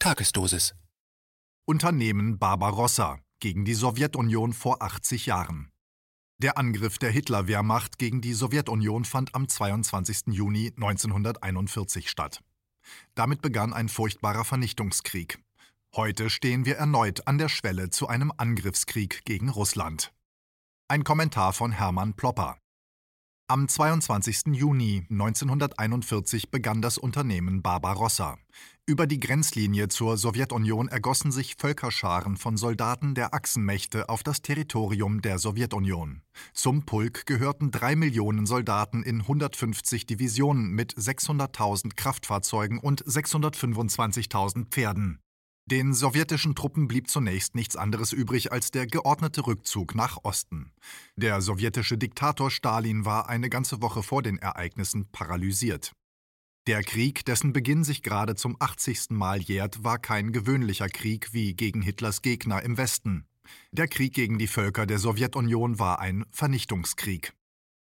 Tagesdosis. Unternehmen Barbarossa gegen die Sowjetunion vor 80 Jahren. Der Angriff der Hitler-Wehrmacht gegen die Sowjetunion fand am 22. Juni 1941 statt. Damit begann ein furchtbarer Vernichtungskrieg. Heute stehen wir erneut an der Schwelle zu einem Angriffskrieg gegen Russland. Ein Kommentar von Hermann Plopper. Am 22. Juni 1941 begann das Unternehmen Barbarossa. Über die Grenzlinie zur Sowjetunion ergossen sich Völkerscharen von Soldaten der Achsenmächte auf das Territorium der Sowjetunion. Zum Pulk gehörten drei Millionen Soldaten in 150 Divisionen mit 600.000 Kraftfahrzeugen und 625.000 Pferden. Den sowjetischen Truppen blieb zunächst nichts anderes übrig als der geordnete Rückzug nach Osten. Der sowjetische Diktator Stalin war eine ganze Woche vor den Ereignissen paralysiert. Der Krieg, dessen Beginn sich gerade zum 80. Mal jährt, war kein gewöhnlicher Krieg wie gegen Hitlers Gegner im Westen. Der Krieg gegen die Völker der Sowjetunion war ein Vernichtungskrieg.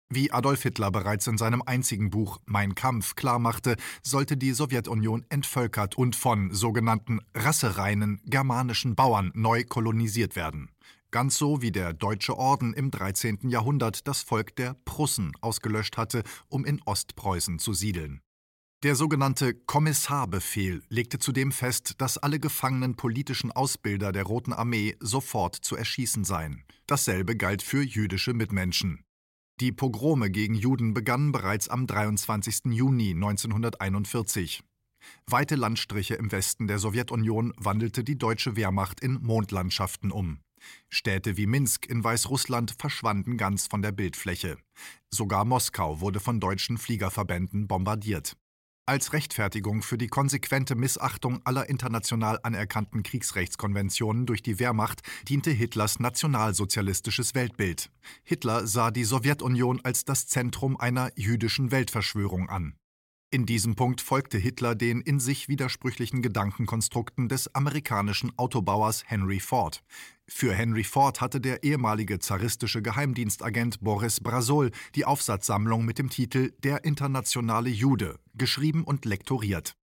Wie Adolf Hitler bereits in seinem einzigen Buch Mein Kampf klarmachte, sollte die Sowjetunion entvölkert und von sogenannten rassereinen germanischen Bauern neu kolonisiert werden. Ganz so wie der Deutsche Orden im 13. Jahrhundert das Volk der Prussen ausgelöscht hatte, um in Ostpreußen zu siedeln. Der sogenannte Kommissarbefehl legte zudem fest, dass alle gefangenen politischen Ausbilder der Roten Armee sofort zu erschießen seien. Dasselbe galt für jüdische Mitmenschen. Die Pogrome gegen Juden begannen bereits am 23. Juni 1941. Weite Landstriche im Westen der Sowjetunion wandelte die deutsche Wehrmacht in Mondlandschaften um. Städte wie Minsk in Weißrussland verschwanden ganz von der Bildfläche. Sogar Moskau wurde von deutschen Fliegerverbänden bombardiert. Als Rechtfertigung für die konsequente Missachtung aller international anerkannten Kriegsrechtskonventionen durch die Wehrmacht diente Hitlers nationalsozialistisches Weltbild. Hitler sah die Sowjetunion als das Zentrum einer jüdischen Weltverschwörung an. In diesem Punkt folgte Hitler den in sich widersprüchlichen Gedankenkonstrukten des amerikanischen Autobauers Henry Ford. Für Henry Ford hatte der ehemalige zaristische Geheimdienstagent Boris Brasol die Aufsatzsammlung mit dem Titel Der internationale Jude geschrieben und lektoriert.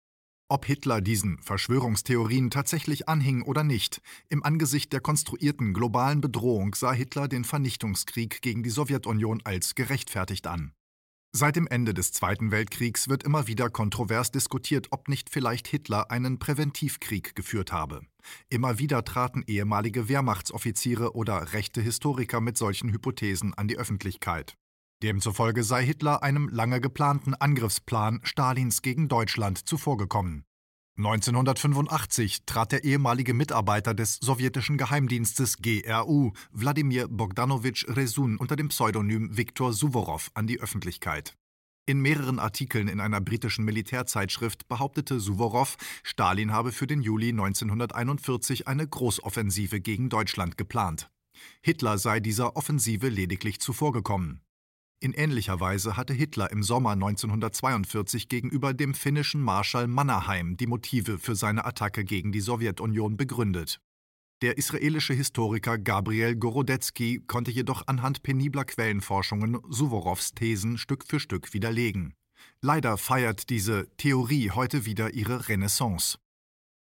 Ob Hitler diesen Verschwörungstheorien tatsächlich anhing oder nicht, im Angesicht der konstruierten globalen Bedrohung sah Hitler den Vernichtungskrieg gegen die Sowjetunion als gerechtfertigt an. Seit dem Ende des Zweiten Weltkriegs wird immer wieder kontrovers diskutiert, ob nicht vielleicht Hitler einen Präventivkrieg geführt habe. Immer wieder traten ehemalige Wehrmachtsoffiziere oder rechte Historiker mit solchen Hypothesen an die Öffentlichkeit. Demzufolge sei Hitler einem lange geplanten Angriffsplan Stalins gegen Deutschland zuvorgekommen. 1985 trat der ehemalige Mitarbeiter des sowjetischen Geheimdienstes GRU, Wladimir Bogdanowitsch Resun, unter dem Pseudonym Viktor Suworow an die Öffentlichkeit. In mehreren Artikeln in einer britischen Militärzeitschrift behauptete Suworow, Stalin habe für den Juli 1941 eine Großoffensive gegen Deutschland geplant. Hitler sei dieser Offensive lediglich zuvorgekommen. In ähnlicher Weise hatte Hitler im Sommer 1942 gegenüber dem finnischen Marschall Mannerheim die Motive für seine Attacke gegen die Sowjetunion begründet. Der israelische Historiker Gabriel Gorodetzky konnte jedoch anhand penibler Quellenforschungen Suworows Thesen Stück für Stück widerlegen. Leider feiert diese Theorie heute wieder ihre Renaissance.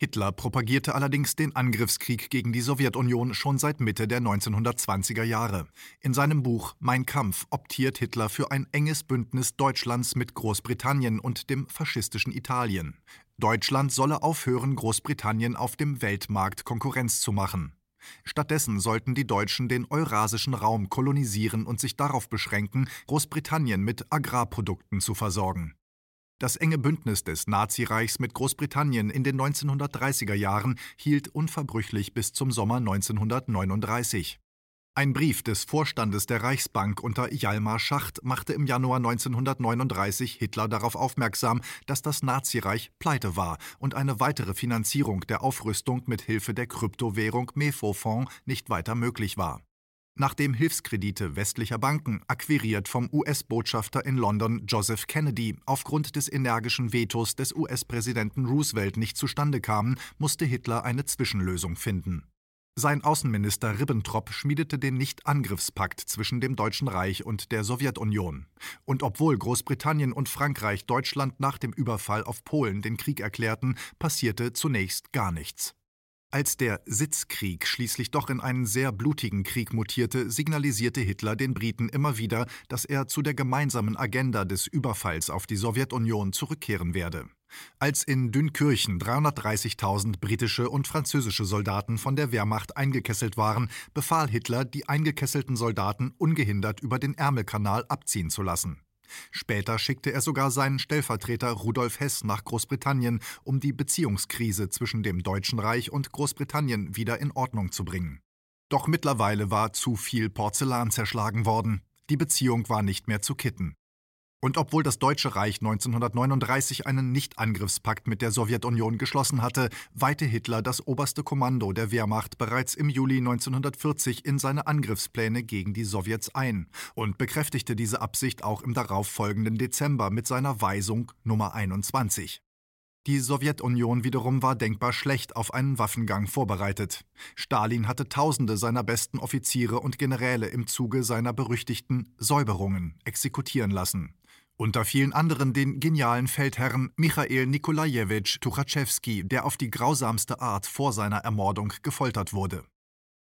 Hitler propagierte allerdings den Angriffskrieg gegen die Sowjetunion schon seit Mitte der 1920er Jahre. In seinem Buch Mein Kampf optiert Hitler für ein enges Bündnis Deutschlands mit Großbritannien und dem faschistischen Italien. Deutschland solle aufhören, Großbritannien auf dem Weltmarkt Konkurrenz zu machen. Stattdessen sollten die Deutschen den eurasischen Raum kolonisieren und sich darauf beschränken, Großbritannien mit Agrarprodukten zu versorgen. Das enge Bündnis des Nazireichs mit Großbritannien in den 1930er Jahren hielt unverbrüchlich bis zum Sommer 1939. Ein Brief des Vorstandes der Reichsbank unter Hjalmar Schacht machte im Januar 1939 Hitler darauf aufmerksam, dass das Nazireich pleite war und eine weitere Finanzierung der Aufrüstung mit Hilfe der Kryptowährung Mefo-Fonds nicht weiter möglich war nachdem Hilfskredite westlicher Banken, akquiriert vom US-Botschafter in London Joseph Kennedy, aufgrund des energischen Vetos des US-Präsidenten Roosevelt nicht zustande kamen, musste Hitler eine Zwischenlösung finden. Sein Außenminister Ribbentrop schmiedete den Nicht-Angriffspakt zwischen dem Deutschen Reich und der Sowjetunion. Und obwohl Großbritannien und Frankreich Deutschland nach dem Überfall auf Polen den Krieg erklärten, passierte zunächst gar nichts. Als der Sitzkrieg schließlich doch in einen sehr blutigen Krieg mutierte, signalisierte Hitler den Briten immer wieder, dass er zu der gemeinsamen Agenda des Überfalls auf die Sowjetunion zurückkehren werde. Als in Dünkirchen 330.000 britische und französische Soldaten von der Wehrmacht eingekesselt waren, befahl Hitler, die eingekesselten Soldaten ungehindert über den Ärmelkanal abziehen zu lassen. Später schickte er sogar seinen Stellvertreter Rudolf Hess nach Großbritannien, um die Beziehungskrise zwischen dem Deutschen Reich und Großbritannien wieder in Ordnung zu bringen. Doch mittlerweile war zu viel Porzellan zerschlagen worden. Die Beziehung war nicht mehr zu kitten. Und obwohl das Deutsche Reich 1939 einen Nichtangriffspakt mit der Sowjetunion geschlossen hatte, weihte Hitler das oberste Kommando der Wehrmacht bereits im Juli 1940 in seine Angriffspläne gegen die Sowjets ein und bekräftigte diese Absicht auch im darauffolgenden Dezember mit seiner Weisung Nummer 21. Die Sowjetunion wiederum war denkbar schlecht auf einen Waffengang vorbereitet. Stalin hatte Tausende seiner besten Offiziere und Generäle im Zuge seiner berüchtigten Säuberungen exekutieren lassen. Unter vielen anderen den genialen Feldherrn Michail Nikolajewitsch Tuchatschewski, der auf die grausamste Art vor seiner Ermordung gefoltert wurde.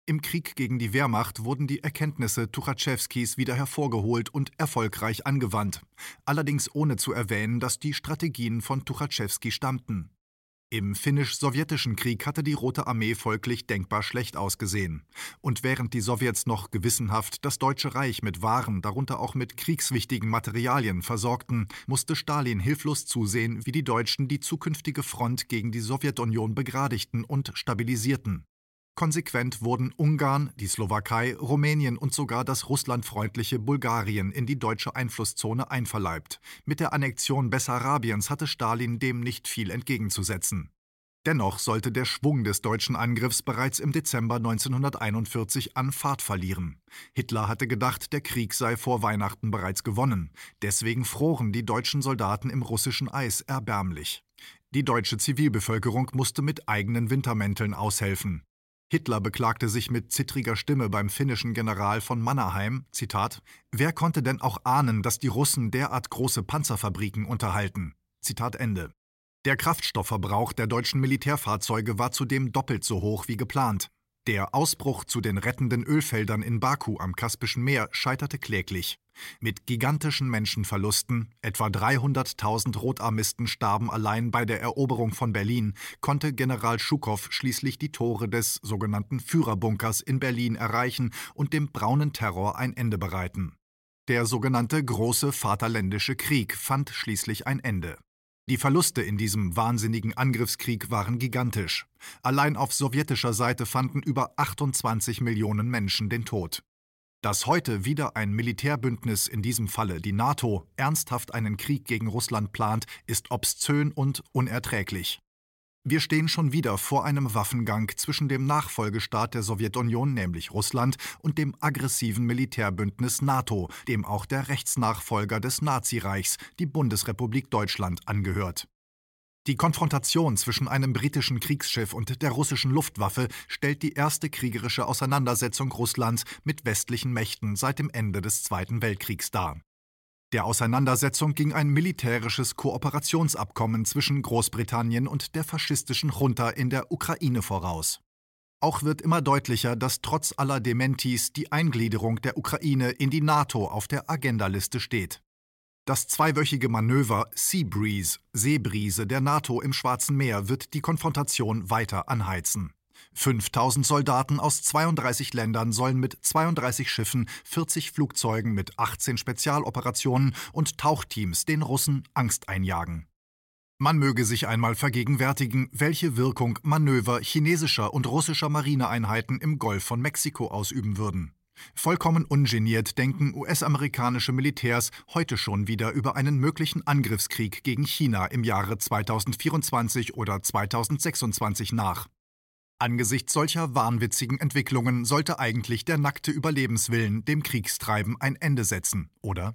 Im Krieg gegen die Wehrmacht wurden die Erkenntnisse Tuchatschewskis wieder hervorgeholt und erfolgreich angewandt, allerdings ohne zu erwähnen, dass die Strategien von Tuchatschewski stammten. Im finnisch-sowjetischen Krieg hatte die Rote Armee folglich denkbar schlecht ausgesehen. Und während die Sowjets noch gewissenhaft das Deutsche Reich mit Waren, darunter auch mit kriegswichtigen Materialien, versorgten, musste Stalin hilflos zusehen, wie die Deutschen die zukünftige Front gegen die Sowjetunion begradigten und stabilisierten. Konsequent wurden Ungarn, die Slowakei, Rumänien und sogar das russlandfreundliche Bulgarien in die deutsche Einflusszone einverleibt. Mit der Annexion Bessarabiens hatte Stalin dem nicht viel entgegenzusetzen. Dennoch sollte der Schwung des deutschen Angriffs bereits im Dezember 1941 an Fahrt verlieren. Hitler hatte gedacht, der Krieg sei vor Weihnachten bereits gewonnen. Deswegen froren die deutschen Soldaten im russischen Eis erbärmlich. Die deutsche Zivilbevölkerung musste mit eigenen Wintermänteln aushelfen. Hitler beklagte sich mit zittriger Stimme beim finnischen General von Mannerheim, Zitat, Wer konnte denn auch ahnen, dass die Russen derart große Panzerfabriken unterhalten? Zitat Ende. Der Kraftstoffverbrauch der deutschen Militärfahrzeuge war zudem doppelt so hoch wie geplant. Der Ausbruch zu den rettenden Ölfeldern in Baku am Kaspischen Meer scheiterte kläglich. Mit gigantischen Menschenverlusten, etwa 300.000 Rotarmisten starben allein bei der Eroberung von Berlin, konnte General Schukow schließlich die Tore des sogenannten Führerbunkers in Berlin erreichen und dem braunen Terror ein Ende bereiten. Der sogenannte Große Vaterländische Krieg fand schließlich ein Ende. Die Verluste in diesem wahnsinnigen Angriffskrieg waren gigantisch. Allein auf sowjetischer Seite fanden über 28 Millionen Menschen den Tod. Dass heute wieder ein Militärbündnis, in diesem Falle die NATO, ernsthaft einen Krieg gegen Russland plant, ist obszön und unerträglich. Wir stehen schon wieder vor einem Waffengang zwischen dem Nachfolgestaat der Sowjetunion, nämlich Russland, und dem aggressiven Militärbündnis NATO, dem auch der Rechtsnachfolger des Nazireichs, die Bundesrepublik Deutschland, angehört. Die Konfrontation zwischen einem britischen Kriegsschiff und der russischen Luftwaffe stellt die erste kriegerische Auseinandersetzung Russlands mit westlichen Mächten seit dem Ende des Zweiten Weltkriegs dar. Der Auseinandersetzung ging ein militärisches Kooperationsabkommen zwischen Großbritannien und der faschistischen Junta in der Ukraine voraus. Auch wird immer deutlicher, dass trotz aller Dementis die Eingliederung der Ukraine in die NATO auf der Agendaliste steht. Das zweiwöchige Manöver Sea Breeze, Seebrise der NATO im Schwarzen Meer wird die Konfrontation weiter anheizen. 5000 Soldaten aus 32 Ländern sollen mit 32 Schiffen, 40 Flugzeugen mit 18 Spezialoperationen und Tauchteams den Russen Angst einjagen. Man möge sich einmal vergegenwärtigen, welche Wirkung Manöver chinesischer und russischer Marineeinheiten im Golf von Mexiko ausüben würden. Vollkommen ungeniert denken US-amerikanische Militärs heute schon wieder über einen möglichen Angriffskrieg gegen China im Jahre 2024 oder 2026 nach. Angesichts solcher wahnwitzigen Entwicklungen sollte eigentlich der nackte Überlebenswillen dem Kriegstreiben ein Ende setzen, oder?